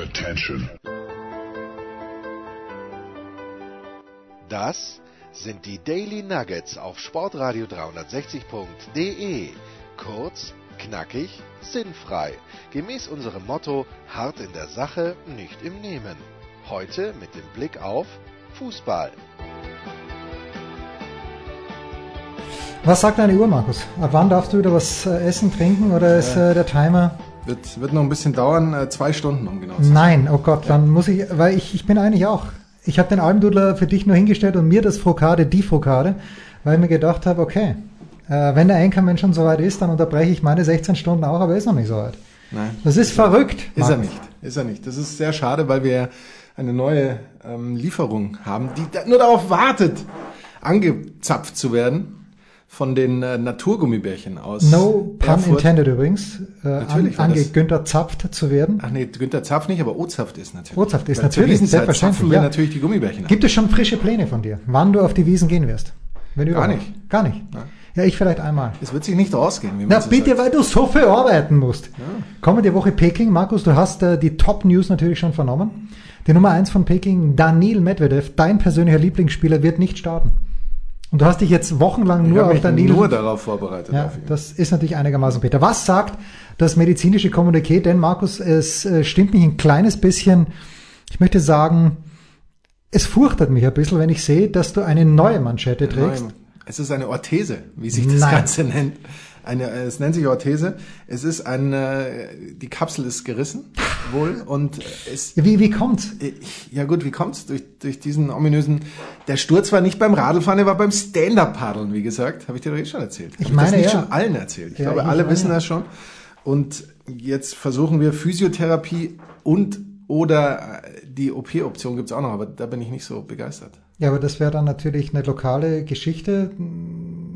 Attention. Das sind die Daily Nuggets auf Sportradio 360.de. Kurz, knackig, sinnfrei. Gemäß unserem Motto: hart in der Sache, nicht im Nehmen. Heute mit dem Blick auf Fußball. Was sagt deine Uhr, Markus? Ab wann darfst du wieder was äh, essen, trinken oder ist äh, der Timer? Wird, wird noch ein bisschen dauern, äh, zwei Stunden um genau zu sein. Nein, oh Gott, dann muss ich, weil ich, ich bin eigentlich auch. Ich habe den Almdudler für dich nur hingestellt und mir das Frokade, die Frokade, weil ich mir gedacht habe, okay, äh, wenn der Einkommen schon soweit ist, dann unterbreche ich meine 16 Stunden auch, aber er ist noch nicht soweit. Nein. Das ist verrückt. Ist er nicht. Ist er nicht. Das ist sehr schade, weil wir eine neue ähm, Lieferung haben, die da nur darauf wartet, angezapft zu werden von den äh, Naturgummibärchen aus. No pun intended übrigens, äh, an, Natürlich war das- angegüntert zu werden. Ach nee, Günther Zapf nicht, aber O-Zapft ist natürlich. O-Zapft ist Weil natürlich, selbstverständlich, ja. natürlich die Gummibärchen. Gibt es schon frische Pläne von dir, wann du auf die Wiesen gehen wirst? Wenn Gar überhaupt? nicht. Gar nicht. Ja, ich vielleicht einmal. Es wird sich nicht ausgehen, wie man Na so bitte, sagt. weil du so viel arbeiten musst. Kommende Woche Peking. Markus, du hast äh, die Top-News natürlich schon vernommen. Die Nummer eins von Peking, Daniil Medvedev, dein persönlicher Lieblingsspieler, wird nicht starten. Und du hast dich jetzt wochenlang Ich nur auf Daniil... nur darauf vorbereitet. ja, das ist natürlich einigermaßen bitter. Was sagt das medizinische Kommuniqué? Denn Markus, es äh, stimmt mich ein kleines bisschen, ich möchte sagen, es furchtet mich ein bisschen, wenn ich sehe, dass du eine neue Manschette trägst. Nein, es ist eine Orthese, wie sich das Nein. Ganze nennt. Eine, äh, es nennt sich Orthese. Es ist ein, äh, die Kapsel ist gerissen, wohl, und äh, es, Wie, wie kommt's? ich, ja gut, wie kommt's? Durch, durch diesen ominösen, der Sturz war nicht beim Radlfahren, er war beim Stand-Up-Paddeln, wie gesagt. Habe ich dir doch eh schon erzählt. Ich Hab meine, das nicht ja. schon allen erzählt. Ich Ja, glaube, ich alle meine, wissen das schon. Und jetzt versuchen wir Physiotherapie und oder die OP-Option gibt's auch noch, aber da bin ich nicht so begeistert. Ja, aber das wäre dann natürlich eine lokale Geschichte.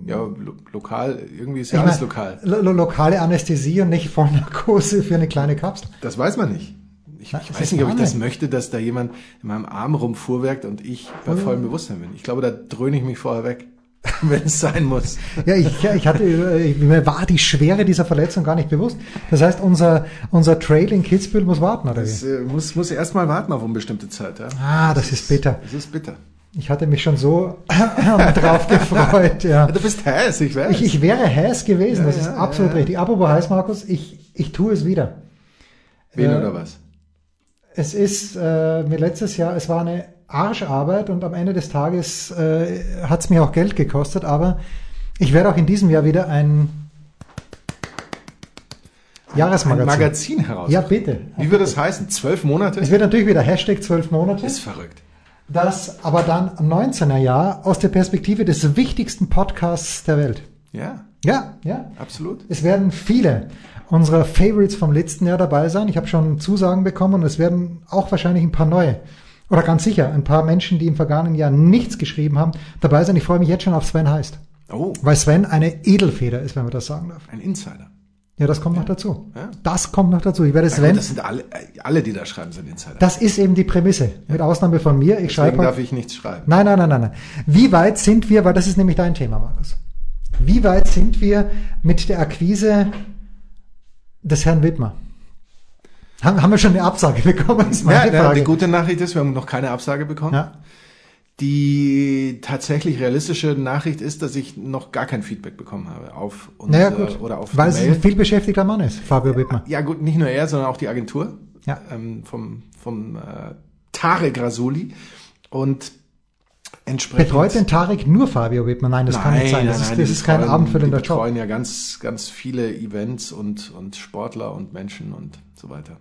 Ja, lo lokal, irgendwie ist ja Ich alles mein, lokal. lo lo lokale Anästhesie und nicht Vollnarkose für eine kleine Kapsel. Das weiß man nicht. Ich, Na, ich das weiß nicht, ob ich das möchte, dass da jemand in meinem Arm rumfuhrwerkt und ich bei vollem Bewusstsein bin. Ich glaube, da dröhne ich mich vorher weg, wenn es sein muss. Ja, ich, ja, ich hatte, äh, mir war die Schwere dieser Verletzung gar nicht bewusst. Das heißt, unser, unser Trail in Kitzbühel muss warten, oder wie? äh, muss, muss erst mal warten auf unbestimmte Zeit. Ja? Ah, das ist bitter. Es ist bitter. Ich hatte mich schon so drauf gefreut, ja. Du bist heiß, ich weiß. Ich, ich wäre heiß gewesen, das Ja, ist ja, absolut richtig. Apropos heiß, Markus, ich, ich tue es wieder. Wen äh, oder was? Es ist äh, mir letztes Jahr, es war eine Arscharbeit und am Ende des Tages äh, hat es mir auch Geld gekostet, aber ich werde auch in diesem Jahr wieder ein Jahresmagazin. Ein Magazin heraus. Ja, bitte. Wie wird das heißen? Zwölf Monate? Es wird natürlich wieder Hashtag 12 Monate, ist verrückt. Das aber dann 19er Jahr aus der Perspektive des wichtigsten Podcasts der Welt. Ja, Ja, ja. absolut. Es werden viele unserer Favorites vom letzten Jahr dabei sein. Ich habe schon Zusagen bekommen und es werden auch wahrscheinlich ein paar neue oder ganz sicher ein paar Menschen, die im vergangenen Jahr nichts geschrieben haben, dabei sein. Ich freue mich jetzt schon auf Sven heißt, Oh, weil Sven eine Edelfeder ist, wenn man das sagen darf. ein Insider. Ja, das kommt noch dazu. Ja. Das kommt noch dazu. Ich werde Ja, Sven. gut, das sind alle, alle, die da schreiben, sind Insider. Das ist eben die Prämisse, mit Ausnahme von mir. Ich Deswegen schreibe darf ich nichts schreiben. Nein, nein, nein, nein, nein. Wie weit sind wir, weil das ist nämlich dein Thema, Markus. Wie weit sind wir mit der Akquise des Herrn Wittmer? Haben, haben wir schon eine Absage bekommen? Ja, meine ja, die gute Nachricht ist, wir haben noch keine Absage bekommen. Ja. Die tatsächlich realistische Nachricht ist, dass ich noch gar kein Feedback bekommen habe auf uns Naja, gut. oder auf Weil es ein vielbeschäftigter Mann ist, Fabio Wittmer. Ja gut, nicht nur er, sondern auch die Agentur Ja. ähm, vom, vom äh, Tarek Rasuli und entsprechend Betreut den Tarek nur Fabio Wittmer? Nein, das kann nicht sein. Das ist, das die ist kein betreuen- abendfüllender die Job. betreuen ja ganz, ganz viele Events und, und Sportler und Menschen und so weiter.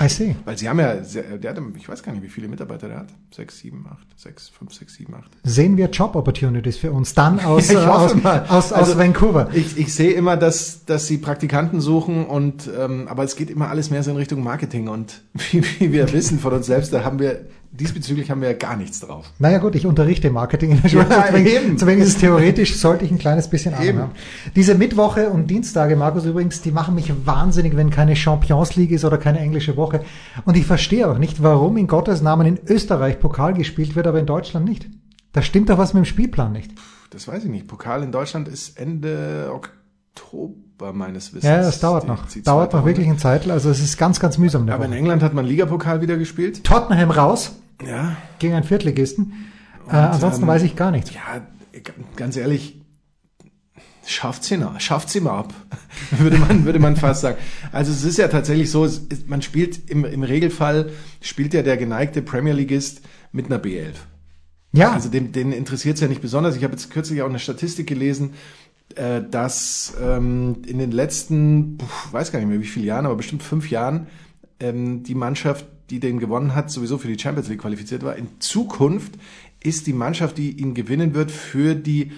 I see. Weil sie haben ja, sehr- der hat, ich weiß gar nicht, wie viele Mitarbeiter der hat. Sechs, sieben, acht, sechs, fünf, sechs, sieben, acht. Sehen wir Job Opportunities für uns dann aus, Ja, aus, aus, aus Also, Vancouver? Ich, ich sehe immer, dass, dass sie Praktikanten suchen und ähm, aber es geht immer alles mehr so in Richtung Marketing und wie, wie wir wissen von uns selbst, da haben wir diesbezüglich haben wir ja gar nichts drauf. Naja gut, ich unterrichte Marketing in der Schule. Ja, ist es theoretisch, sollte ich ein kleines bisschen Ahnung haben. Diese Mittwoche und Dienstage, Markus, übrigens, die machen mich wahnsinnig, wenn keine Champions League ist oder keine englische Woche. Und ich verstehe auch nicht, warum in Gottes Namen in Österreich Pokal gespielt wird, aber in Deutschland nicht. Da stimmt doch was mit dem Spielplan nicht. Das weiß ich nicht. Pokal in Deutschland ist Ende Oktober meines Wissens. Ja, das dauert die- noch. die dauert noch wirklich ein Zeitl. Also es ist ganz, ganz mühsam. Aber in Woche. England hat man Ligapokal wieder gespielt. Tottenham raus Ja. gegen einen Viertligisten. äh, ansonsten ähm, weiß ich gar nichts. Ja, ganz ehrlich, schafft sie noch, schafft sie mal ab, würde man, würde man fast sagen. Also es ist ja tatsächlich so, es man spielt im, im Regelfall, spielt ja der geneigte Premier Leaguist mit einer B11. Ja, Also den, den interessiert es ja nicht besonders. Ich habe jetzt kürzlich auch eine Statistik gelesen, äh, dass ähm, in den letzten, puh, weiß gar nicht mehr wie viele Jahren, aber bestimmt fünf Jahren, ähm, die Mannschaft, die den gewonnen hat, sowieso für die Champions League qualifiziert war. In Zukunft ist die Mannschaft, die ihn gewinnen wird, für die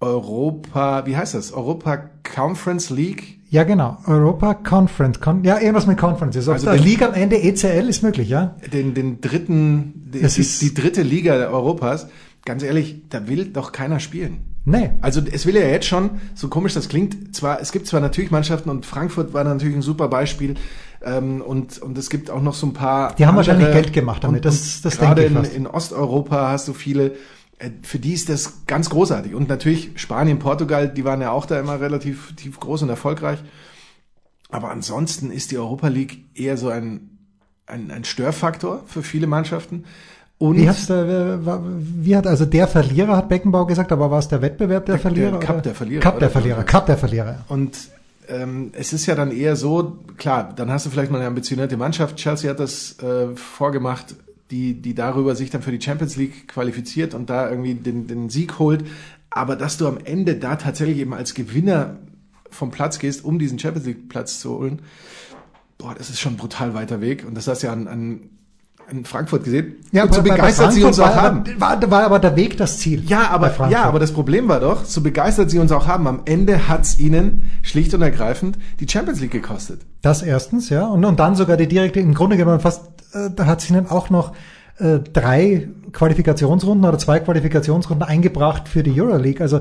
Europa, wie heißt das? Europa Conference League. ja genau. Europa Conference. Con ja, irgendwas mit Conference. Also, den- Liga am Ende ECL ist möglich, ja. den, den dritten, die, die, ist- die dritte Liga Europas. Ganz ehrlich, da will doch keiner spielen. Nee. Also es will ja jetzt schon, so komisch das klingt, zwar, es gibt zwar natürlich Mannschaften und Frankfurt war natürlich ein super Beispiel ähm, und, und es gibt auch noch so ein paar Die haben andere- wahrscheinlich Geld gemacht damit, Und, das- das gerade denke ich in, fast. in Osteuropa hast du viele, äh, für die ist das ganz großartig. Und natürlich Spanien, Portugal, die waren ja auch da immer relativ tief groß und erfolgreich. Aber ansonsten ist die Europa League eher so ein, ein, ein Störfaktor für viele Mannschaften. Und Wie, wie hat also der Verlierer, hat Beckenbauer gesagt, aber war es der Wettbewerb der, Der- Verlierer? der Cup oder? der Verlierer, Cup der oder? Verlierer, Cup der Verlierer. Und ähm, es ist ja dann eher so, klar, dann hast du vielleicht mal eine ambitionierte Mannschaft. Chelsea hat das äh, vorgemacht, die, die darüber sich dann für die Champions League qualifiziert und da irgendwie den, den Sieg holt. Aber dass du am Ende da tatsächlich eben als Gewinner vom Platz gehst, um diesen Champions League Platz zu holen, boah, das ist schon ein brutal weiter Weg. Und das hast du ja an, an, an Frankfurt gesehen. und so begeistert sie uns auch haben. war, War, war aber der Weg das Ziel. Ja, aber, ja, aber das Problem war doch, so begeistert sie uns auch haben, am Ende hat's ihnen schlicht und ergreifend die Champions League gekostet. Das erstens, ja. Und, und dann sogar die direkte, im Grunde genommen fast, äh, da hat es ihnen auch noch äh, drei Qualifikationsrunden oder zwei Qualifikationsrunden eingebracht für die Euroleague. Also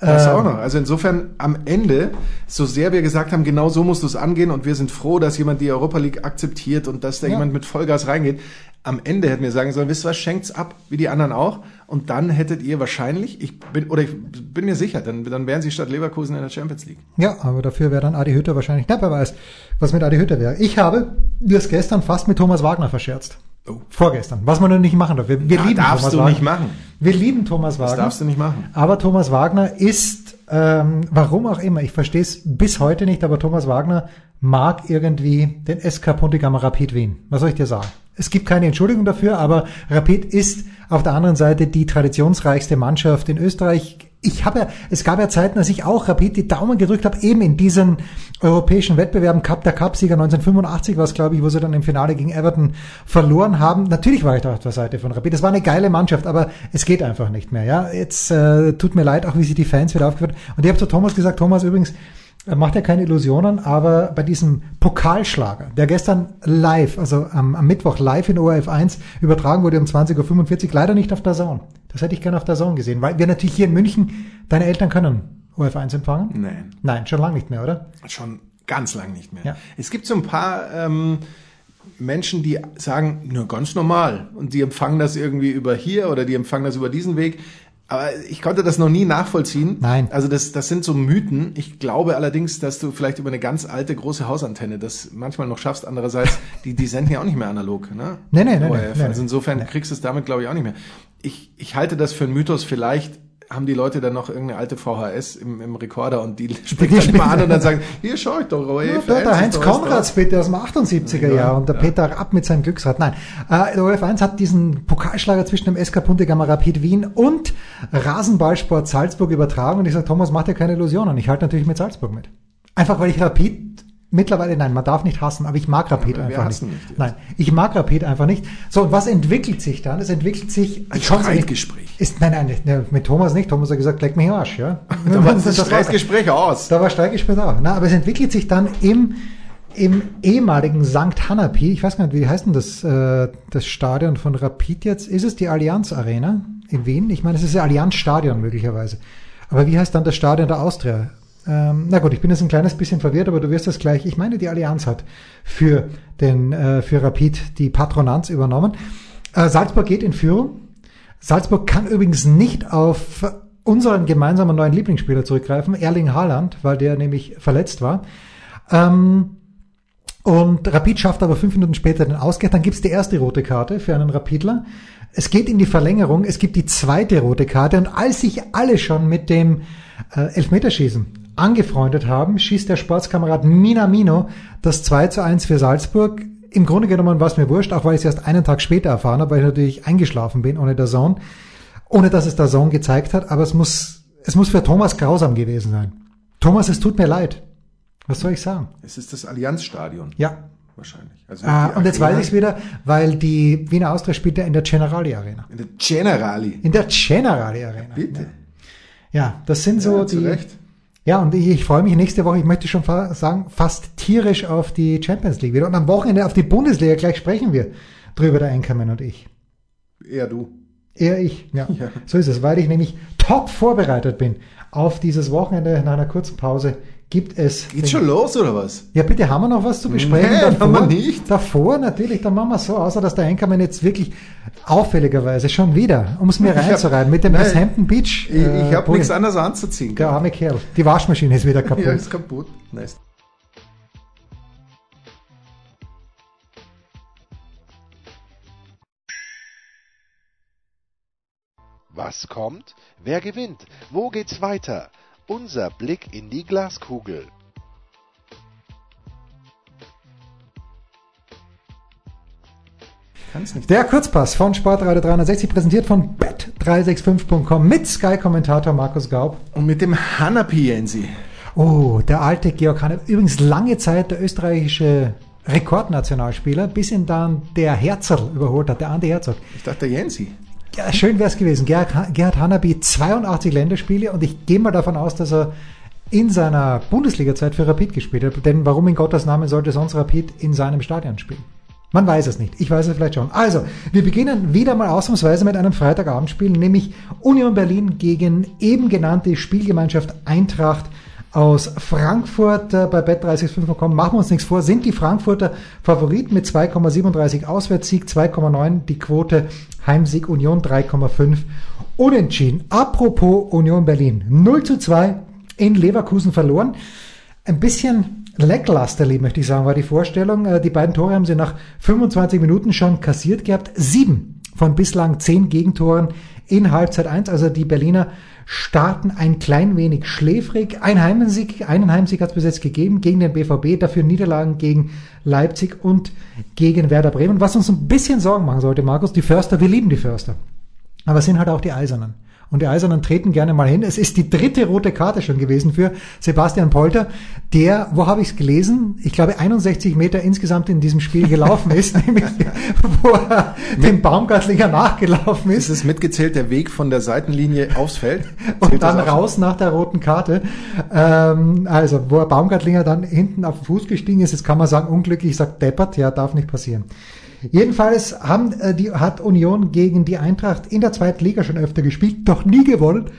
Das äh, auch noch. Also insofern am Ende, so sehr wir gesagt haben, genau so musst du es angehen und wir sind froh, dass jemand die Europa League akzeptiert und dass da Ja. jemand mit Vollgas reingeht. Am Ende hätten wir sagen sollen, wisst ihr was, schenkt's ab, wie die anderen auch. Und dann hättet ihr wahrscheinlich, ich bin, oder ich bin mir sicher, dann, dann wären sie statt Leverkusen in der Champions League. Ja, aber dafür wäre dann Adi Hütter wahrscheinlich, na, wer weiß, was mit Adi Hütter wäre. Ich habe das gestern fast mit Thomas Wagner verscherzt. Oh. Vorgestern. Was man nur nicht machen darf. Wir, wir Ja, lieben darfst Thomas du Wagner. nicht machen. Wir lieben Thomas Das Wagner. darfst du nicht machen. Aber Thomas Wagner ist, ähm, warum auch immer, ich verstehe es bis heute nicht, aber Thomas Wagner mag irgendwie den SK Puntigammer Rapid Wien. Was soll ich dir sagen? Es gibt keine Entschuldigung dafür, aber Rapid ist auf der anderen Seite die traditionsreichste Mannschaft in Österreich. Ich habe ja, es gab ja Zeiten, als ich auch Rapid die Daumen gedrückt habe, eben in diesen europäischen Wettbewerben. Cup der Cup-Sieger 1985 war es, glaube ich, wo sie dann im Finale gegen Everton verloren haben. Natürlich war ich da auf der Seite von Rapid. Es war eine geile Mannschaft, aber es geht einfach nicht mehr. Ja, jetzt äh, tut mir leid, auch wie sich die Fans wieder aufgeführt. Und ich habe zu Thomas gesagt, Thomas übrigens, er macht ja keine Illusionen, aber bei diesem Pokalschlager, der gestern live, also am, am Mittwoch live in ORF 1 übertragen wurde um 20.45 Uhr, leider nicht auf der Zone. Das hätte ich gerne auf der Zone gesehen, weil wir natürlich hier in München, deine Eltern können ORF 1 empfangen? Nein. Nein, schon lange nicht mehr, oder? Schon ganz lang nicht mehr. Ja. Es gibt so ein paar ähm, Menschen, die sagen, nur ganz normal. Und die empfangen das irgendwie über hier oder die empfangen das über diesen Weg. Aber ich konnte das noch nie nachvollziehen. Nein. Also das, das sind so Mythen. Ich glaube allerdings, dass du vielleicht über eine ganz alte große Hausantenne das manchmal noch schaffst. Andererseits, die, die senden ja auch nicht mehr analog. Ne? Nee, nee, nee, ORF. nee, nee, also nee. insofern kriegst du es damit, glaube ich, auch nicht mehr. Ich, ich halte das für einen Mythos. Vielleicht haben die Leute dann noch irgendeine alte VHS im, im Rekorder und die spricht dann immer an und dann sagen, hier schau ich doch, ORF. Ja, der, der Heinz Konrads bitte aus dem 78er Ja, Jahr und der ja. Peter Rapp mit seinem Glücksrad. Nein, äh, der ORF 1 hat diesen Pokalschlager zwischen dem SK Puntigammer Rapid Wien und Rasenballsport Salzburg übertragen und ich sage, Thomas, mach dir keine Illusionen. Ich halte natürlich mit Salzburg mit. Einfach weil ich Rapid mittlerweile, nein, man darf nicht hassen, aber ich mag Rapid Ja, einfach nicht. nicht. Nein, ich mag Rapid einfach nicht. So, und was entwickelt sich dann? Es entwickelt sich Ein Streitgespräch. Ist, nein, nein, nicht, ne, mit Thomas nicht. Thomas hat gesagt, leck mich am Arsch, ja. Da war das. Streitgespräch aus. Da war Streitgespräch auch. Na, aber es entwickelt sich dann im, im ehemaligen St. Hanapi, ich weiß gar nicht, wie heißt denn das, äh, das Stadion von Rapid jetzt? Ist es die Allianz Arena in Wien? Ich meine, es ist ja Allianz Stadion möglicherweise. Aber wie heißt dann das Stadion der Austria? Ähm, na gut, ich bin jetzt ein kleines bisschen verwirrt, aber du wirst das gleich. Ich meine, die Allianz hat für den äh, für Rapid die Patronanz übernommen. Äh, Salzburg geht in Führung. Salzburg kann übrigens nicht auf unseren gemeinsamen neuen Lieblingsspieler zurückgreifen, Erling Haaland, weil der nämlich verletzt war. Ähm, und Rapid schafft aber fünf Minuten später den Ausgleich. Dann gibt's die erste rote Karte für einen Rapidler. Es geht in die Verlängerung. Es gibt die zweite rote Karte. Und als sich alle schon mit dem äh, Elfmeterschießen angefreundet haben, schießt der Sportskamerad Minamino das 2 zu 1 für Salzburg. Im Grunde genommen war es mir wurscht, auch weil ich es erst einen Tag später erfahren habe, weil ich natürlich eingeschlafen bin ohne der Zone, ohne dass es der Zone gezeigt hat. Aber es muss, es muss für Thomas grausam gewesen sein. Thomas, es tut mir leid. Was soll ich sagen? Es ist das Allianzstadion. Ja. Wahrscheinlich. Also Ah, und jetzt weiß ich es wieder, weil die Wiener Austria spielt ja in der Generali Arena. In der Generali. In der Generali Arena. Bitte. Ja, das sind so ja, die. Recht. Ja, und ich, ich freue mich nächste Woche, ich möchte schon fa sagen, fast tierisch auf die Champions League wieder. Und am Wochenende auf die Bundesliga, gleich sprechen wir drüber, der Einkommen und ich. Eher du. Eher ich, ja. Ja. So ist es, weil ich nämlich top vorbereitet bin auf dieses Wochenende nach einer kurzen Pause gibt es. Geht's schon los oder was? Ja, bitte, haben wir noch was zu besprechen? Nein, haben wir nicht. Davor natürlich, dann machen wir so, außer dass der Einkommen jetzt wirklich auffälligerweise schon wieder, um es mir reinzureiten, mit dem Nein, Westhampton Beach. Ich, ich habe Pulli. nichts anderes anzuziehen. Der arme Kerl. Die Waschmaschine ist wieder kaputt. Ja, ist kaputt. Nice. Was kommt? Wer gewinnt? Wo geht's weiter? Unser Blick in die Glaskugel. Der Kurzpass von Sportradio 360 präsentiert von bet365.com mit Sky-Kommentator Markus Gaub. Und mit dem Hanapi Jensi. Oh, der alte Georg Hanne. Übrigens lange Zeit der österreichische Rekordnationalspieler, bis ihn dann der Herzl überholt hat, der Andi Herzog. Ich dachte Jensi. Ja, schön wäre es gewesen. Gerhard, Ha- Gerhard Hanabi 82 Länderspiele und ich gehe mal davon aus, dass er in seiner Bundesliga-Zeit für Rapid gespielt hat. Denn warum in Gottes Namen sollte sonst Rapid in seinem Stadion spielen? Man weiß es nicht. Ich weiß es vielleicht schon. Also, wir beginnen wieder mal ausnahmsweise mit einem Freitagabendspiel, nämlich Union Berlin gegen eben genannte Spielgemeinschaft Eintracht aus Frankfurt äh, bei bet365.com. Machen wir uns nichts vor, sind die Frankfurter Favorit mit 2,37 Auswärtssieg, 2,9 die Quote Heimsieg Union 3,5 Unentschieden. Apropos Union Berlin, 0 zu 2 in Leverkusen verloren. Ein bisschen lacklusterly, möchte ich sagen, war die Vorstellung. Äh, Die beiden Tore haben sie nach 25 Minuten schon kassiert gehabt. Sieben von bislang zehn Gegentoren in Halbzeit 1. Also die Berliner starten ein klein wenig schläfrig. Ein Heimsieg, einen Heimsieg hat es bis jetzt gegeben gegen den BVB, dafür Niederlagen gegen Leipzig und gegen Werder Bremen. Was uns ein bisschen Sorgen machen sollte, Markus, die Förster, wir lieben die Förster. Aber es sind halt auch die Eisernen. Und die Eisernen treten gerne mal hin. Es ist die dritte rote Karte schon gewesen für Sebastian Polter, der, wo habe ich es gelesen? Ich glaube 61 Meter insgesamt in diesem Spiel gelaufen ist, nämlich wo er dem Baumgartlinger nachgelaufen Ist ist es mitgezählt, der Weg von der Seitenlinie aufs Feld? Und dann raus nach der roten Karte. Ähm, also, wo er Baumgartlinger dann hinten auf den Fuß gestiegen ist, jetzt kann man sagen, unglücklich, sagt deppert, ja, darf nicht passieren. Jedenfalls haben, äh, die, hat Union gegen die Eintracht in der zweiten Liga schon öfter gespielt, doch nie gewonnen.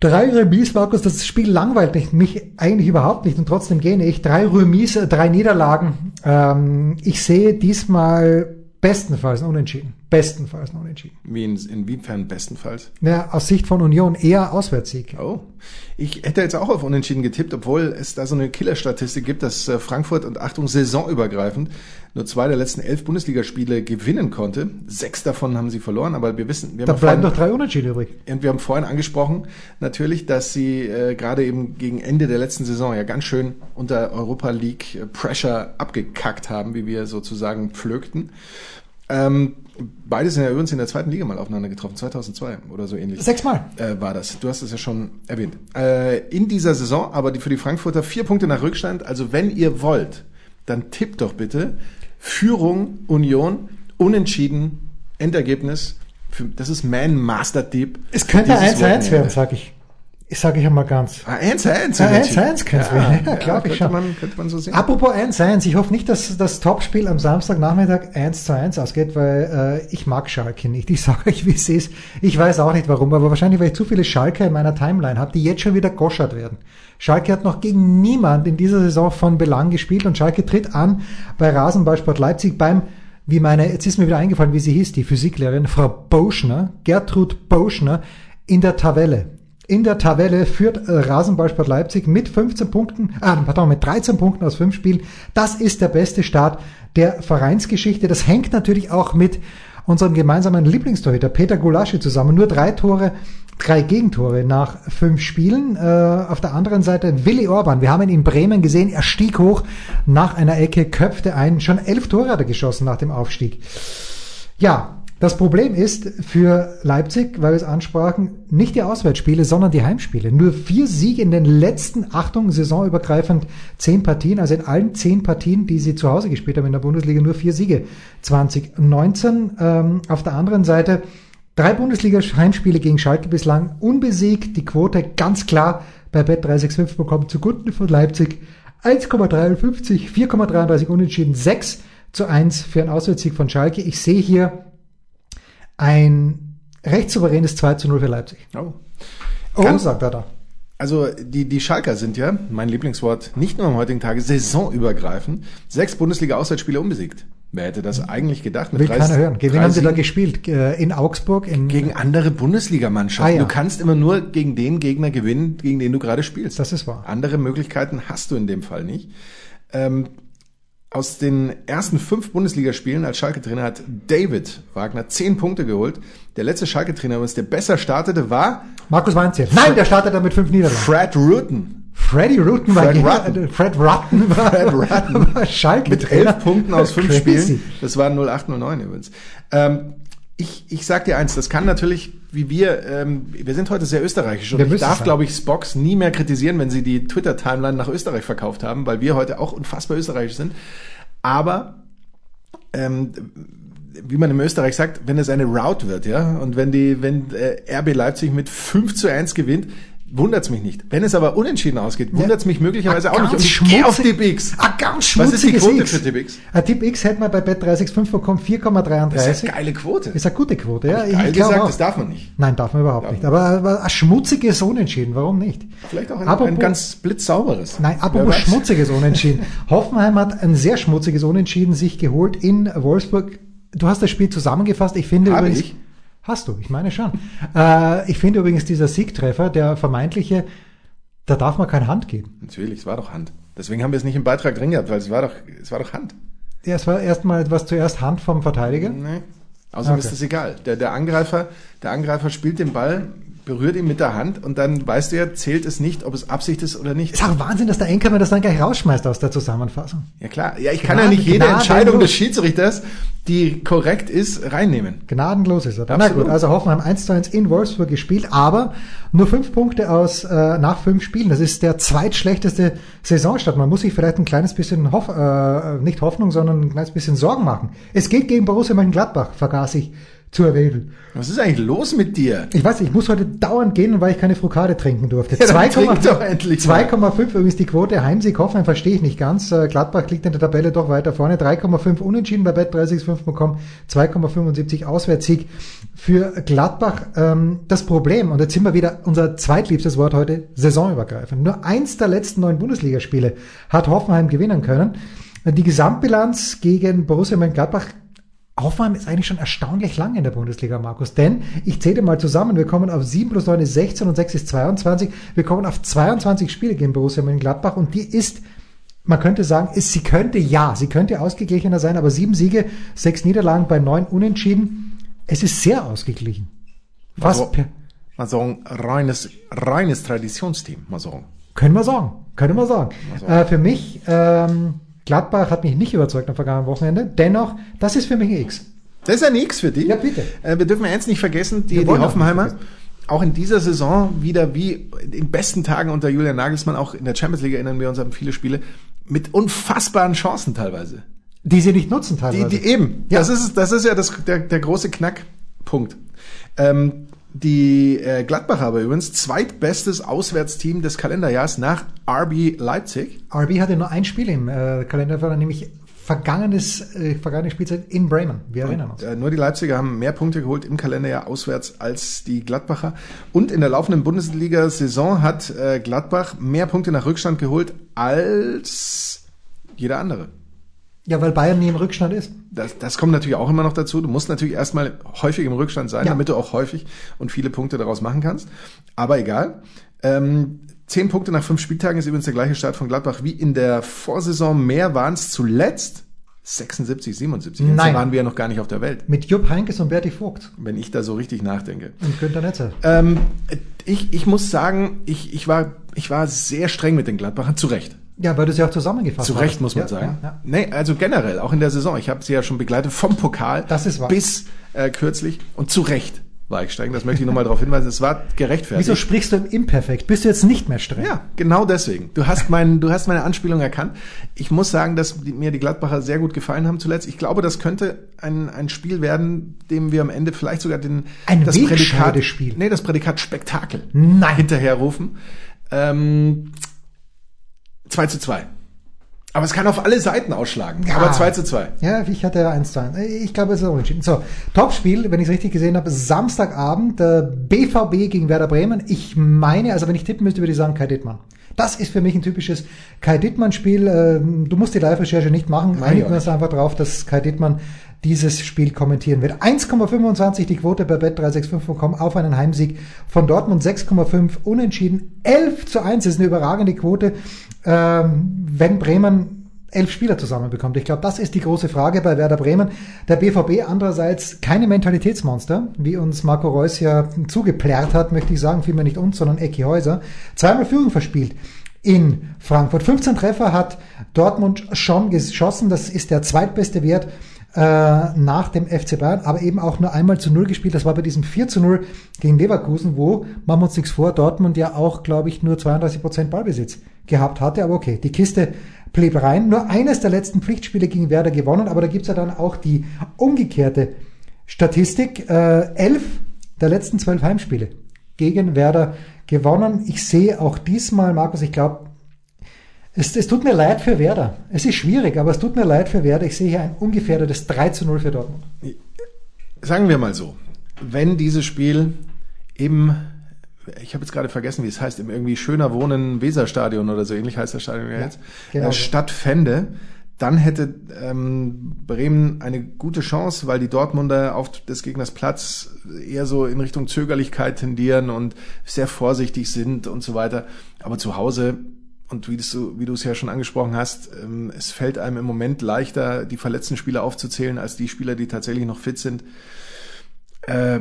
Drei Remis, Markus, das Spiel langweilt mich, eigentlich überhaupt nicht und trotzdem gehe ich. Drei Remis, äh, drei Niederlagen. Ähm, ich sehe diesmal bestenfalls Unentschieden. Bestenfalls ein Unentschieden. Wie in, inwiefern bestenfalls? Ja, aus Sicht von Union eher Auswärtssieg. Oh, ich hätte jetzt auch auf Unentschieden getippt, obwohl es da so eine Killerstatistik gibt, dass äh, Frankfurt und Achtung saisonübergreifend nur zwei der letzten elf Bundesligaspiele gewinnen konnte. Sechs davon haben sie verloren, aber wir wissen, wir Da haben, bleiben doch drei Unentschieden übrig. und wir haben vorhin angesprochen natürlich, dass sie äh, gerade eben gegen Ende der letzten Saison ja ganz schön unter Europa League äh, Pressure abgekackt haben, wie wir sozusagen pflögten. Ähm, beide sind ja übrigens in der zweiten Liga mal aufeinander getroffen, 2002 oder so ähnlich Sechsmal. äh, war das. Du hast es ja schon erwähnt. Äh, in dieser Saison, aber die, für die Frankfurter vier Punkte nach Rückstand. Also wenn ihr wollt, dann tippt doch bitte Führung Union, Unentschieden, Endergebnis. Das ist mein Master-Tipp. Es könnte dieses 1-1 werden, sag ich. Ich sage ich einmal ganz. Ah, 1-1. Ja, Unentschieden. 1-1 könnte es ja, werden. Ja, ja, glaub ich könnte schon. Man, könnte man so sehen. Apropos 1-1, ich hoffe nicht, dass das Topspiel am Samstagnachmittag 1 zu 1 ausgeht, weil äh, ich mag Schalke nicht. Ich sage euch, wie es ist. Ich weiß auch nicht warum, aber wahrscheinlich, weil ich zu viele Schalke in meiner Timeline habe, die jetzt schon wieder goschert werden. Schalke hat noch gegen niemand in dieser Saison von Belang gespielt und Schalke tritt an bei Rasenballsport Leipzig beim wie meine, jetzt ist mir wieder eingefallen, wie sie hieß, die Physiklehrerin, Frau Boschner, Gertrud Boschner, in der Tabelle. In der Tabelle führt äh, Rasenballsport Leipzig mit 15 Punkten, ah, pardon, mit 13 Punkten aus 5 Spielen. Das ist der beste Start der Vereinsgeschichte. Das hängt natürlich auch mit unserem gemeinsamen Lieblingstorhüter Peter Gulaschi zusammen. Nur drei Tore, drei Gegentore nach fünf Spielen. Äh, auf der anderen Seite Willi Orban. Wir haben ihn in Bremen gesehen. Er stieg hoch nach einer Ecke, köpfte ein. Schon elf Tore hat er geschossen nach dem Aufstieg. Ja, das Problem ist für Leipzig, weil wir es ansprachen, nicht die Auswärtsspiele, sondern die Heimspiele. Nur vier Siege in den letzten, Achtung, saisonübergreifend zehn Partien, also in allen zehn Partien, die sie zu Hause gespielt haben in der Bundesliga, nur vier Siege 2019. Ähm, auf der anderen Seite drei Bundesliga-Heimspiele gegen Schalke bislang unbesiegt, die Quote ganz klar bei Bet365 bekommen zugunsten von Leipzig 1,53, 4,33 unentschieden, 6 zu 1 für einen Auswärtssieg von Schalke. Ich sehe hier ein recht souveränes 2 zu 0 für Leipzig. Oh, Oh, sagt er da. Also die, die Schalker sind ja, mein Lieblingswort, nicht nur am heutigen Tage, saisonübergreifend, sechs Bundesliga-Auswärtsspiele unbesiegt. Wer hätte das eigentlich gedacht? Mit Will drei- keiner hören. Gegen wen haben sie da gespielt? Äh, In Augsburg? In, Gegen andere Bundesligamannschaften. Ah, ja. Du kannst immer nur gegen den Gegner gewinnen, gegen den du gerade spielst. Das ist wahr. Andere Möglichkeiten hast du in dem Fall nicht. Ähm, aus den ersten fünf Bundesligaspielen als Schalke-Trainer hat David Wagner zehn Punkte geholt. Der letzte Schalke-Trainer, übrigens, der besser startete, war Markus Weinzierl. Nein, der startet da mit fünf Niederlagen. Fred Rutten. Freddy Rutten war Fred Rutten. Fred Rutten war, Fred Rutten. war Schalke Mit elf Punkten aus fünf Crazy. Spielen. Das war 0809 übrigens. Ähm, ich, ich sag dir eins, das kann natürlich, wie wir, ähm, wir sind heute sehr österreichisch und Wir ich darf, glaube ich, Spox nie mehr kritisieren, wenn sie die Twitter-Timeline nach Österreich verkauft haben, weil wir heute auch unfassbar österreichisch sind. Aber ähm, wie man im Österreich sagt, wenn es eine Route wird, ja, und wenn die, wenn äh, RB Leipzig mit 5 zu 1 gewinnt, wundert's mich nicht. Wenn es aber unentschieden ausgeht, wundert's mich möglicherweise Ah, auch nicht. Und ich gehe auf Tipp X. Ah, ganz Was ist die schmutziges Quote X. für Tipp X? Ein Tipp X hätte man bei Bet365 bekommen, 4,33. Das ist eine geile Quote. Ist eine gute Quote, ja. Geil glaube gesagt, auch. das darf man nicht. Nein, darf man überhaupt nicht. Aber, aber ein schmutziges Unentschieden, warum nicht? Vielleicht auch ein, Apropos- ein ganz blitzsauberes. Nein, apropos schmutziges Unentschieden. Hoffenheim hat ein sehr schmutziges Unentschieden sich geholt in Wolfsburg. Du hast das Spiel zusammengefasst. Ich finde Habe übrigens. ich? Hast du, ich meine schon. Äh, ich finde übrigens dieser Siegtreffer, der vermeintliche, da darf man keine Hand geben. Natürlich, es war doch Hand. Deswegen haben wir es nicht im Beitrag drin gehabt, weil es war doch, es war doch Hand. Ja, es war erstmal etwas zuerst Hand vom Verteidiger. Nee. Außerdem Okay. ist das egal. Der, der Angreifer, der Angreifer spielt den Ball, berührt ihn mit der Hand und dann weißt du ja, zählt es nicht, ob es Absicht ist oder nicht. Ist auch Wahnsinn, dass der Enkermann das dann gleich rausschmeißt aus der Zusammenfassung. Ja klar. Ja, ich kann Gnaden- ja nicht jede. Entscheidung des Schiedsrichters, die korrekt ist, reinnehmen. Gnadenlos ist er. Na Absolut. gut, also Hoffenheim 1 zu 1 in Wolfsburg gespielt, aber nur fünf Punkte aus äh, nach fünf Spielen. Das ist der zweitschlechteste Saisonstart. Man muss sich vielleicht ein kleines bisschen Hoff, äh, nicht Hoffnung, sondern ein kleines bisschen Sorgen machen. Es geht gegen Borussia Mönchengladbach, vergaß ich zu erwähnen. Was ist eigentlich los mit dir? Ich weiß, ich muss heute dauernd gehen, weil ich keine Frukade trinken durfte. Ja, dann 2,5 trink doch endlich mal. 2,5 übrigens die Quote. Heimsieg Hoffenheim verstehe ich nicht ganz. Äh, Gladbach liegt in der Tabelle doch weiter vorne. 3,5 unentschieden bei Bet 365 bekommen. 2,75 Auswärtssieg für Gladbach. Ähm, das Problem, und jetzt sind wir wieder unser zweitliebstes Wort heute, saisonübergreifend. Nur eins der letzten neun Bundesligaspiele hat Hoffenheim gewinnen können. Die Gesamtbilanz gegen Borussia Mönchengladbach Hoffenheim ist eigentlich schon erstaunlich lang in der Bundesliga, Markus. Denn ich zähle mal zusammen, wir kommen auf 7 plus 9 ist 16 und 6 ist 22. Wir kommen auf 22 Spiele gegen Borussia Mönchengladbach und die ist, man könnte sagen, ist, sie könnte ja, sie könnte ausgeglichener sein, aber sieben Siege, sechs Niederlagen bei neun Unentschieden. Es ist sehr ausgeglichen. Fast, Also- Mal sagen, reines, reines Traditionsteam, mal sagen. können wir sagen, können wir sagen. Äh, für mich, ähm, Gladbach hat mich nicht überzeugt am vergangenen Wochenende. Dennoch, das ist für mich ein X. Das ist ja nichts für die. Ja, bitte. Äh, wir dürfen eins nicht vergessen, die, die Hoffenheimer, auch in dieser Saison wieder wie in besten Tagen unter Julian Nagelsmann, auch in der Champions League erinnern wir uns an viele Spiele, mit unfassbaren Chancen teilweise. Die sie nicht nutzen Die, teilweise. die eben. Ja. Das ist, das ist ja das, der, der große Knackpunkt. Ähm, die äh, Gladbacher aber übrigens zweitbestes Auswärtsteam des Kalenderjahres nach RB Leipzig. RB hatte nur ein Spiel im äh, Kalender, nämlich vergangenes, äh, vergangene Spielzeit in Bremen. Wir erinnern uns. Äh, nur die Leipziger haben mehr Punkte geholt im Kalenderjahr auswärts als die Gladbacher. Und in der laufenden Bundesliga-Saison hat äh, Gladbach mehr Punkte nach Rückstand geholt als jeder andere. Ja, weil Bayern nie im Rückstand ist. Das, das kommt natürlich auch immer noch dazu. Du musst natürlich erstmal häufig im Rückstand sein, Ja. damit du auch häufig und viele Punkte daraus machen kannst. Aber egal. Ähm, zehn Punkte nach fünf Spieltagen ist übrigens der gleiche Start von Gladbach wie in der Vorsaison. Mehr waren es zuletzt 76, 77. Jetzt Nein. waren wir ja noch gar nicht auf der Welt, Mit Jupp Heinkes und Berti Vogt wenn ich da so richtig nachdenke. und Günter Netzer. Ähm, ich, ich muss sagen, ich, ich, war, ich war sehr streng mit den Gladbachern, zu Recht. Ja, weil du sie auch zusammengefasst Zu hast. Recht muss man ja, sagen. Ja, ja. Nee, also generell, auch in der Saison. Ich habe sie ja schon begleitet vom Pokal Das ist bis äh, kürzlich. Und zu Recht war ich streng. Das möchte ich nochmal darauf hinweisen. Es war gerechtfertigt. Wieso sprichst du im Imperfekt? Bist du jetzt nicht mehr streng? Ja, genau deswegen. Du hast, mein, du hast meine Anspielung erkannt. Ich muss sagen, dass mir die Gladbacher sehr gut gefallen haben zuletzt. Ich glaube, das könnte ein, ein Spiel werden, dem wir am Ende vielleicht sogar den, Ein das Prädikat, nee, das Prädikat Spektakel Nein. hinterherrufen. Ähm, 2 zu 2. Aber es kann auf alle Seiten ausschlagen. Ja. Aber 2 zu 2. Ja, ich hatte ja 1 zu 1. Ich glaube, es ist unentschieden. So, Topspiel, wenn ich es richtig gesehen habe, Samstagabend, äh, BVB gegen Werder Bremen. Ich meine, also wenn ich tippen müsste, würde ich sagen Kai Dittmann. Das ist für mich ein typisches Kai Dittmann-Spiel. Ähm, Du musst die Live-Recherche nicht machen. Einigen wir uns einfach drauf, dass Kai Dittmann dieses Spiel kommentieren wird. 1,25 die Quote bei bet365.com auf einen Heimsieg von Dortmund, 6,5 unentschieden, 11 zu 1 ist eine überragende Quote, ähm, wenn Bremen elf Spieler zusammenbekommt. Ich glaube, das ist die große Frage bei Werder Bremen. Der BVB andererseits keine Mentalitätsmonster, wie uns Marco Reus ja zugeplärrt hat, möchte ich sagen, vielmehr nicht uns, sondern Ecki Häuser. Zweimal Führung verspielt in Frankfurt. 15 Treffer hat Dortmund schon geschossen. Das ist der zweitbeste Wert äh, nach dem FC Bayern, aber eben auch nur einmal zu Null gespielt. Das war bei diesem 4 zu 0 gegen Leverkusen, wo, machen wir uns nichts vor, Dortmund ja auch, glaube ich, nur 32 Prozent Ballbesitz gehabt hatte. Aber okay, die Kiste blieb rein. Nur eines der letzten Pflichtspiele gegen Werder gewonnen, aber da gibt's ja dann auch die umgekehrte Statistik. Äh, elf der letzten zwölf Heimspiele gegen Werder gewonnen. Ich sehe auch diesmal, Markus, ich glaube, es, es tut mir leid für Werder. Es ist schwierig, aber es tut mir leid für Werder. Ich sehe hier ein ungefährdetes 3 zu 0 für Dortmund. Sagen wir mal so, wenn dieses Spiel im, ich habe jetzt gerade vergessen, wie es heißt, im irgendwie schöner Wohnen Weserstadion oder so ähnlich heißt das Stadion ja jetzt, genau äh, so. stattfände, dann hätte ähm, Bremen eine gute Chance, weil die Dortmunder auf des Gegners Platz eher so in Richtung Zögerlichkeit tendieren und sehr vorsichtig sind und so weiter. Aber zu Hause und wie, du, wie du es ja schon angesprochen hast, ähm, es fällt einem im Moment leichter, die verletzten Spieler aufzuzählen, als die Spieler, die tatsächlich noch fit sind. Äh,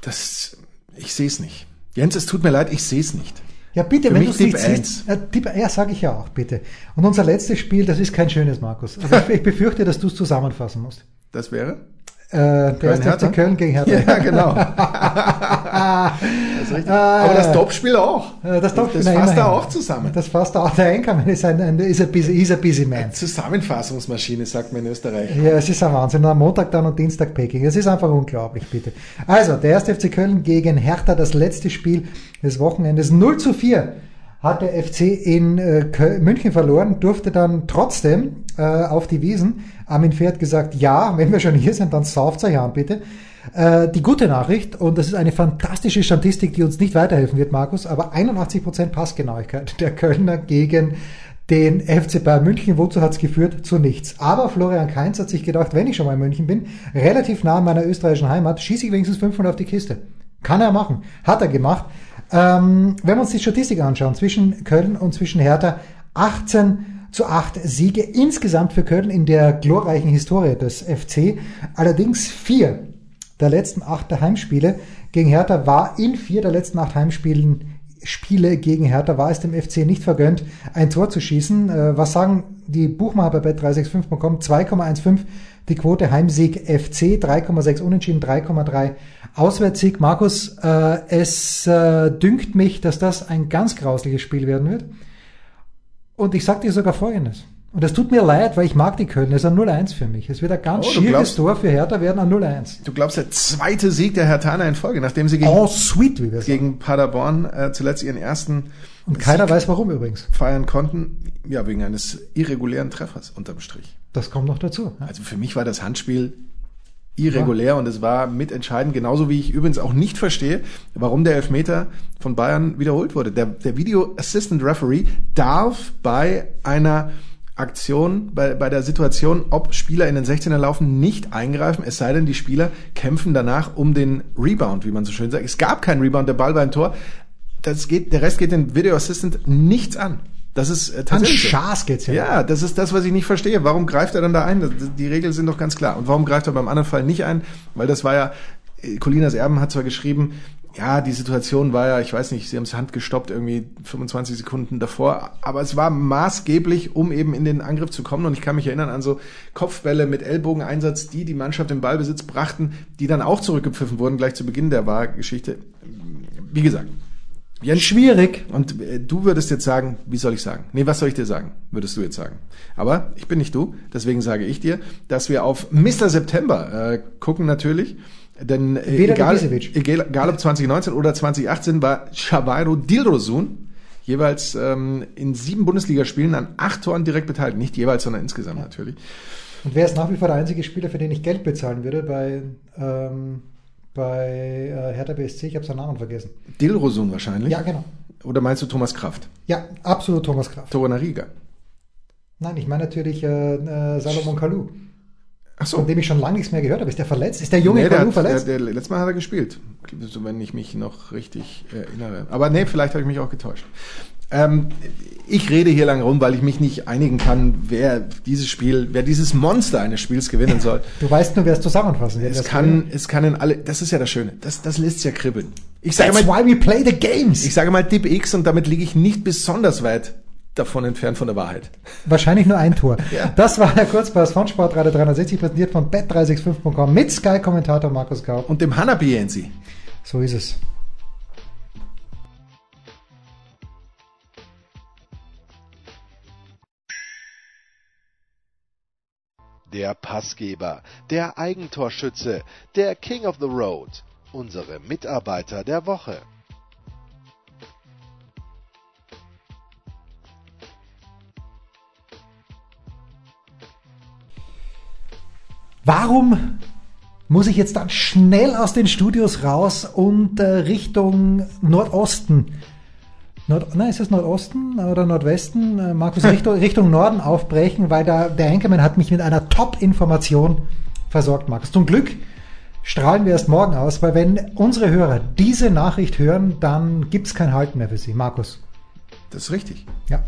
das, ich sehe es nicht. Jens, es tut mir leid, ich sehe es nicht. Ja, bitte, Für wenn du es nicht siehst. Ja, Tipp, ja sage ich ja auch, bitte. Und unser letztes Spiel, das ist kein schönes, Markus. Also ich, ich befürchte, dass du es zusammenfassen musst. Das wäre? Äh, der erste Hertha? FC Köln gegen Hertha. Ja, genau. das ist Aber das ja. Topspiel auch. Äh, Das, Topspiel, das fasst immerhin. auch zusammen. Das fasst da auch. Der Enkermann ist ein, ein ist ein busy, ist ein busy man. Zusammenfassungsmaschine, sagt man in Österreich. Ja, es ist ein Wahnsinn. Am Montag dann und Dienstag Peking. Es ist einfach unglaublich, bitte. Also, der erste FC Köln gegen Hertha, das letzte Spiel des Wochenendes. 0 zu 4 hat der FC in äh, München verloren, durfte dann trotzdem äh, auf die Wiesen. Armin hat gesagt, ja, wenn wir schon hier sind, dann sauft euch an, bitte. Äh, die gute Nachricht, und das ist eine fantastische Statistik, die uns nicht weiterhelfen wird, Markus, aber 81% Passgenauigkeit der Kölner gegen den FC Bayern München. Wozu hat's geführt? Zu nichts. Aber Florian Kainz hat sich gedacht, wenn ich schon mal in München bin, relativ nah an meiner österreichischen Heimat, schieße ich wenigstens 500 auf die Kiste. Kann er machen. Hat er gemacht. Ähm, wenn wir uns die Statistik anschauen, zwischen Köln und zwischen Hertha, 18 zu 8 Siege insgesamt für Köln in der glorreichen Historie des FC. Allerdings vier der letzten acht der Heimspiele gegen Hertha war in vier der letzten acht Heimspielen Spiele gegen Hertha war es dem FC nicht vergönnt, ein Tor zu schießen. Äh, was sagen die Buchmacher bei bet365.com? 2,15 die Quote Heimsieg FC, 3,6 Unentschieden, 3,3 Auswärtssieg. Markus, äh, es äh, dünkt mich, dass das ein ganz grausliches Spiel werden wird. Und ich sag dir sogar Folgendes. Und es tut mir leid, weil ich mag die Köln. Es ist ein 0-1 für mich. Es wird ein ganz Oh, du schwieriges glaubst- Tor für Hertha werden, ein 0-1. Du glaubst, der zweite Sieg der Hertaner in Folge, nachdem sie gegen, Oh, sweet, wie wir sagen. gegen Paderborn äh, zuletzt ihren ersten Und keiner weiß warum übrigens. feiern konnten, ja, wegen eines irregulären Treffers unterm Strich. Das kommt noch dazu. Ja. Also für mich war das Handspiel irregulär und es war mitentscheidend, genauso wie ich übrigens auch nicht verstehe, warum der Elfmeter von Bayern wiederholt wurde. Der, der Video Assistant Referee darf bei einer Aktion, bei, bei der Situation, ob Spieler in den 16er laufen, nicht eingreifen, es sei denn, die Spieler kämpfen danach um den Rebound, wie man so schön sagt. Es gab keinen Rebound, der Ball beim Tor. Das geht, der Rest geht den Video Assistant nichts an. Das ist äh, An tatsächlich. so. Schaß geht's ja. Ja, das ist das, was ich nicht verstehe. Warum greift er dann da ein? Das- Die Regeln sind doch ganz klar. Und warum greift er beim anderen Fall nicht ein? Weil das war ja, äh, Colinas Erben hat zwar geschrieben, ja, die Situation war ja, ich weiß nicht, sie haben es Hand gestoppt, irgendwie 25 Sekunden davor, aber es war maßgeblich, um eben in den Angriff zu kommen. Und ich kann mich erinnern an so Kopfbälle mit Ellbogeneinsatz, die die Mannschaft im Ballbesitz brachten, die dann auch zurückgepfiffen wurden, gleich zu Beginn der Wahrgeschichte. Wie gesagt, Jens Schwierig. und äh, du würdest jetzt sagen, wie soll ich sagen? Nee, was soll ich dir sagen? Würdest du jetzt sagen. Aber ich bin nicht du, deswegen sage ich dir, dass wir auf Mr. September äh, gucken natürlich. Denn äh, egal, egal, egal ob 2019 oder 2018 war Shavairo Dilrosun jeweils ähm, in sieben Bundesligaspielen an acht Toren direkt beteiligt. Nicht jeweils, sondern insgesamt natürlich. Und wer ist nach wie vor der einzige Spieler, für den ich Geld bezahlen würde bei, ähm, bei äh, Hertha BSC? Ich habe seinen Namen vergessen. Dilrosun wahrscheinlich. Ja, genau. Oder meinst du Thomas Kraft? Ja, absolut Thomas Kraft. Torunariga. Nein, ich meine natürlich äh, äh, Salomon Kalou, Ach so. von dem ich schon lange nichts mehr gehört habe. Ist der verletzt? Ist der junge nee, der, Kalou verletzt? Der, der, letztes Mal hat er gespielt, so, wenn ich mich noch richtig erinnere. Aber nee, vielleicht habe ich mich auch getäuscht. Ähm, ich rede hier lang rum, weil ich mich nicht einigen kann, wer dieses Spiel, wer dieses Monster eines Spiels gewinnen soll. du weißt nur, wer es zusammenfassen wird. Es kann, es kann in alle, das ist ja das Schöne, das, das lässt ja kribbeln. Ich sage That's mal, why we play the games. ich sage mal Tipp X und damit liege ich nicht besonders weit davon entfernt von der Wahrheit. Wahrscheinlich nur ein Tor. Ja. Das war der Kurzpass von Sportradio 360, präsentiert von bet365.com mit Sky-Kommentator Markus Gaub. Und dem Hanabi Jensi. So ist es. Der Passgeber, der Eigentorschütze, der King of the Road, unsere Mitarbeiter der Woche. Warum muss ich jetzt dann schnell aus den Studios raus und äh, Richtung Nordosten? Nord, nein, ist das Nordosten oder Nordwesten? Äh, Markus, Richtung, Richtung Norden aufbrechen, weil da, der Anchorman hat mich mit einer Top-Information versorgt, Markus. Zum Glück strahlen wir erst morgen aus, weil wenn unsere Hörer diese Nachricht hören, dann gibt's kein Halt mehr für sie. Markus. Das ist richtig. Ja.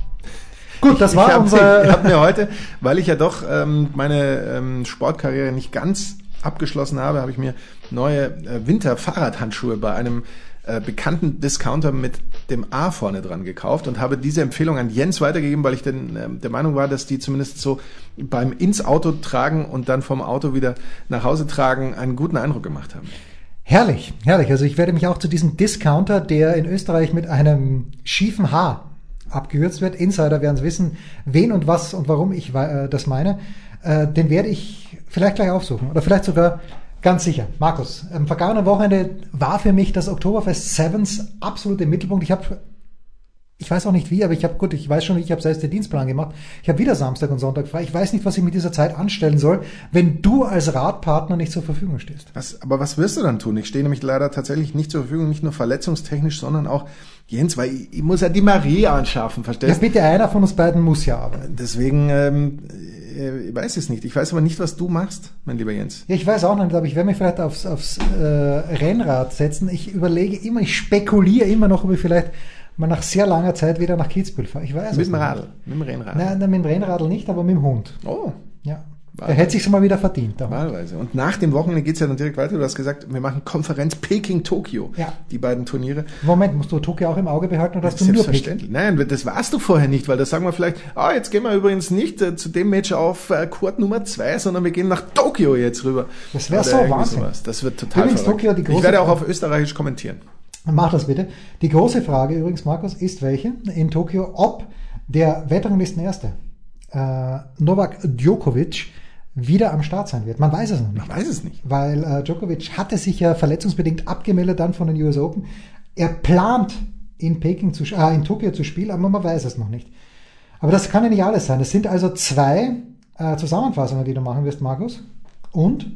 Gut, das ich war hab, unser. Ich habe mir heute, weil ich ja doch ähm, meine ähm, Sportkarriere nicht ganz abgeschlossen habe, habe ich mir neue äh, Winter-Fahrradhandschuhe bei einem äh, bekannten Discounter mit dem A vorne dran gekauft und habe diese Empfehlung an Jens weitergegeben, weil ich denn, ähm, der Meinung war, dass die zumindest so beim ins Auto tragen und dann vom Auto wieder nach Hause tragen einen guten Eindruck gemacht haben. Herrlich, herrlich. Also ich werde mich auch zu diesem Discounter, der in Österreich mit einem schiefen H abgekürzt wird, Insider werden es wissen, wen und was und warum ich äh, das meine, äh, den werde ich vielleicht gleich aufsuchen oder vielleicht sogar ganz sicher. Markus, am vergangenen Wochenende war für mich das Oktoberfest Sevens absolut im Mittelpunkt. Ich habe ich weiß auch nicht wie, aber ich habe gut, ich weiß schon, ich habe selbst den Dienstplan gemacht. Ich habe wieder Samstag und Sonntag frei. Ich weiß nicht, was ich mit dieser Zeit anstellen soll, wenn du als Radpartner nicht zur Verfügung stehst. Was, aber was wirst du dann tun? Ich stehe nämlich leider tatsächlich nicht zur Verfügung, nicht nur verletzungstechnisch, sondern auch Jens, weil ich, ich muss ja die Marie anschaffen, Ja, verstehst du? bitte, einer von uns beiden muss ja arbeiten. Deswegen, ähm, äh, ich weiß es nicht. Ich weiß aber nicht, was du machst, mein lieber Jens. Ja, ich weiß auch nicht, aber ich werde mich vielleicht aufs, aufs äh, Rennrad setzen. Ich überlege immer, ich spekuliere immer noch, ob ich vielleicht mal nach sehr langer Zeit wieder nach Kitzbühel fahre. Ich weiß es Mit dem nicht. Radl, mit dem Rennrad. Nein, nein, mit dem Rennradl nicht, aber mit dem Hund. Oh, Ja. Wahlweise. Der hätte sich mal wieder verdient. Hund. wahlweise. Und nach dem Wochenende geht's ja dann direkt weiter. Du hast gesagt, wir machen Konferenz Peking-Tokio. Ja. Die beiden Turniere. Moment, musst du Tokio auch im Auge behalten oder hast du nur? Selbstverständlich. Nein, das warst du vorher nicht, weil das sagen wir vielleicht, ah, jetzt gehen wir übrigens nicht äh, zu dem Match auf äh, Court Nummer zwei, sondern wir gehen nach Tokio jetzt rüber. Das wär Oder so Wahnsinn. sowas. Das wird total Übrigens, verrückt. Tokio, die Ich große werde auch auf Österreichisch kommentieren. Mach das bitte. Die große Frage übrigens, Markus, ist welche in Tokio, ob der Weltranglistenerste äh, Novak Djokovic wieder am Start sein wird. Man weiß es noch nicht. Ich weiß es nicht. weil äh, Djokovic hatte sich ja verletzungsbedingt abgemeldet dann von den US Open. Er plant in Peking zu, äh, in Tokio zu spielen, aber man weiß es noch nicht. Aber das kann ja nicht alles sein. Es sind also zwei äh, Zusammenfassungen, die du machen wirst, Markus. Und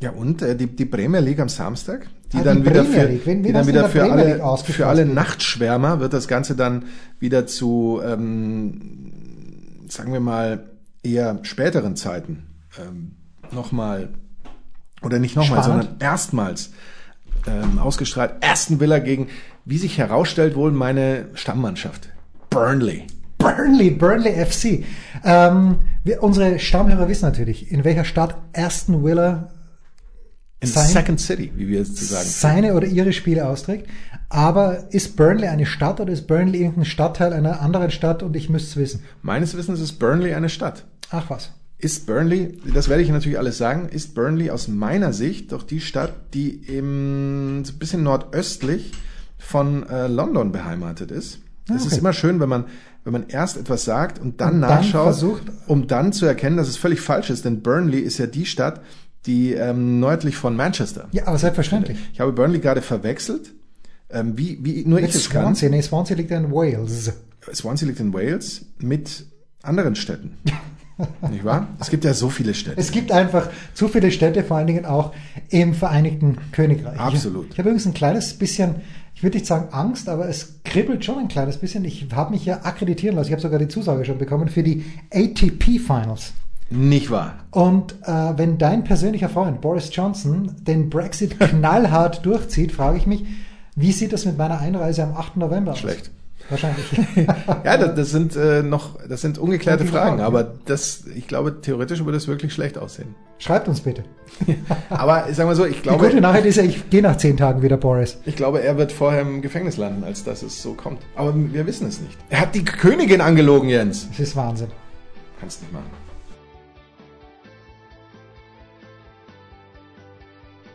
Ja, und äh, die, die Premier League am Samstag, die Ah, dann die wieder für. Wen- wen die dann wieder für Premier alle, für alle Nachtschwärmer wird das Ganze dann wieder zu, ähm, sagen wir mal, eher späteren Zeiten ähm, nochmal, oder nicht nochmal, sondern erstmals ähm, ausgestrahlt. Aston Villa gegen, wie sich herausstellt, wohl meine Stammmannschaft. Burnley. Burnley, Burnley FC. Ähm, wir, unsere Stammhörer wissen natürlich, in welcher Stadt Aston Villa In sein, Second City, wie wir es zu sagen. seine oder ihre Spiele austrägt. Aber ist Burnley eine Stadt oder ist Burnley irgendein Stadtteil einer anderen Stadt und ich müsste es wissen? Meines Wissens ist Burnley eine Stadt. Ach was. Ist Burnley, das werde ich natürlich alles sagen, ist Burnley aus meiner Sicht doch die Stadt, die im, so ein bisschen nordöstlich von äh, London beheimatet ist. Ah, Es okay. ist immer schön, wenn man, wenn man erst etwas sagt und dann Und dann nachschaut, versucht- um dann zu erkennen, dass es völlig falsch ist. Denn Burnley ist ja die Stadt, die ähm, nördlich von Manchester. Ja, aber selbstverständlich. Ich habe Burnley gerade verwechselt. Ähm, wie, wie nur ich Mit es kann. Swansea. Nee, Swansea liegt in Wales. Swansea liegt in Wales mit anderen Städten. Nicht wahr? Es gibt ja so viele Städte. Es gibt einfach zu viele Städte, vor allen Dingen auch im Vereinigten Königreich. Absolut. Ich, ich habe übrigens ein kleines bisschen, ich würde nicht sagen Angst, aber es kribbelt schon ein kleines bisschen. Ich habe mich ja akkreditieren lassen. Ich habe sogar die Zusage schon bekommen für die ATP Finals. Nicht wahr? Und äh, wenn dein persönlicher Freund Boris Johnson den Brexit knallhart durchzieht, frage ich mich, wie sieht das mit meiner Einreise am 8. November aus? Schlecht. Wahrscheinlich. Ja, das, das sind äh, noch, das sind ungeklärte Fragen, Fragen, aber das, ich glaube, theoretisch würde es wirklich schlecht aussehen. Schreibt uns bitte. Aber ich sag mal so, ich Die gute glaube, Nachricht ist ja, ich gehe nach zehn Tagen wieder, Boris. ich glaube, er wird vorher im Gefängnis landen, als dass es so kommt. Aber wir wissen es nicht. Er hat die Königin angelogen, Jens. Das ist Wahnsinn. Kannst nicht machen.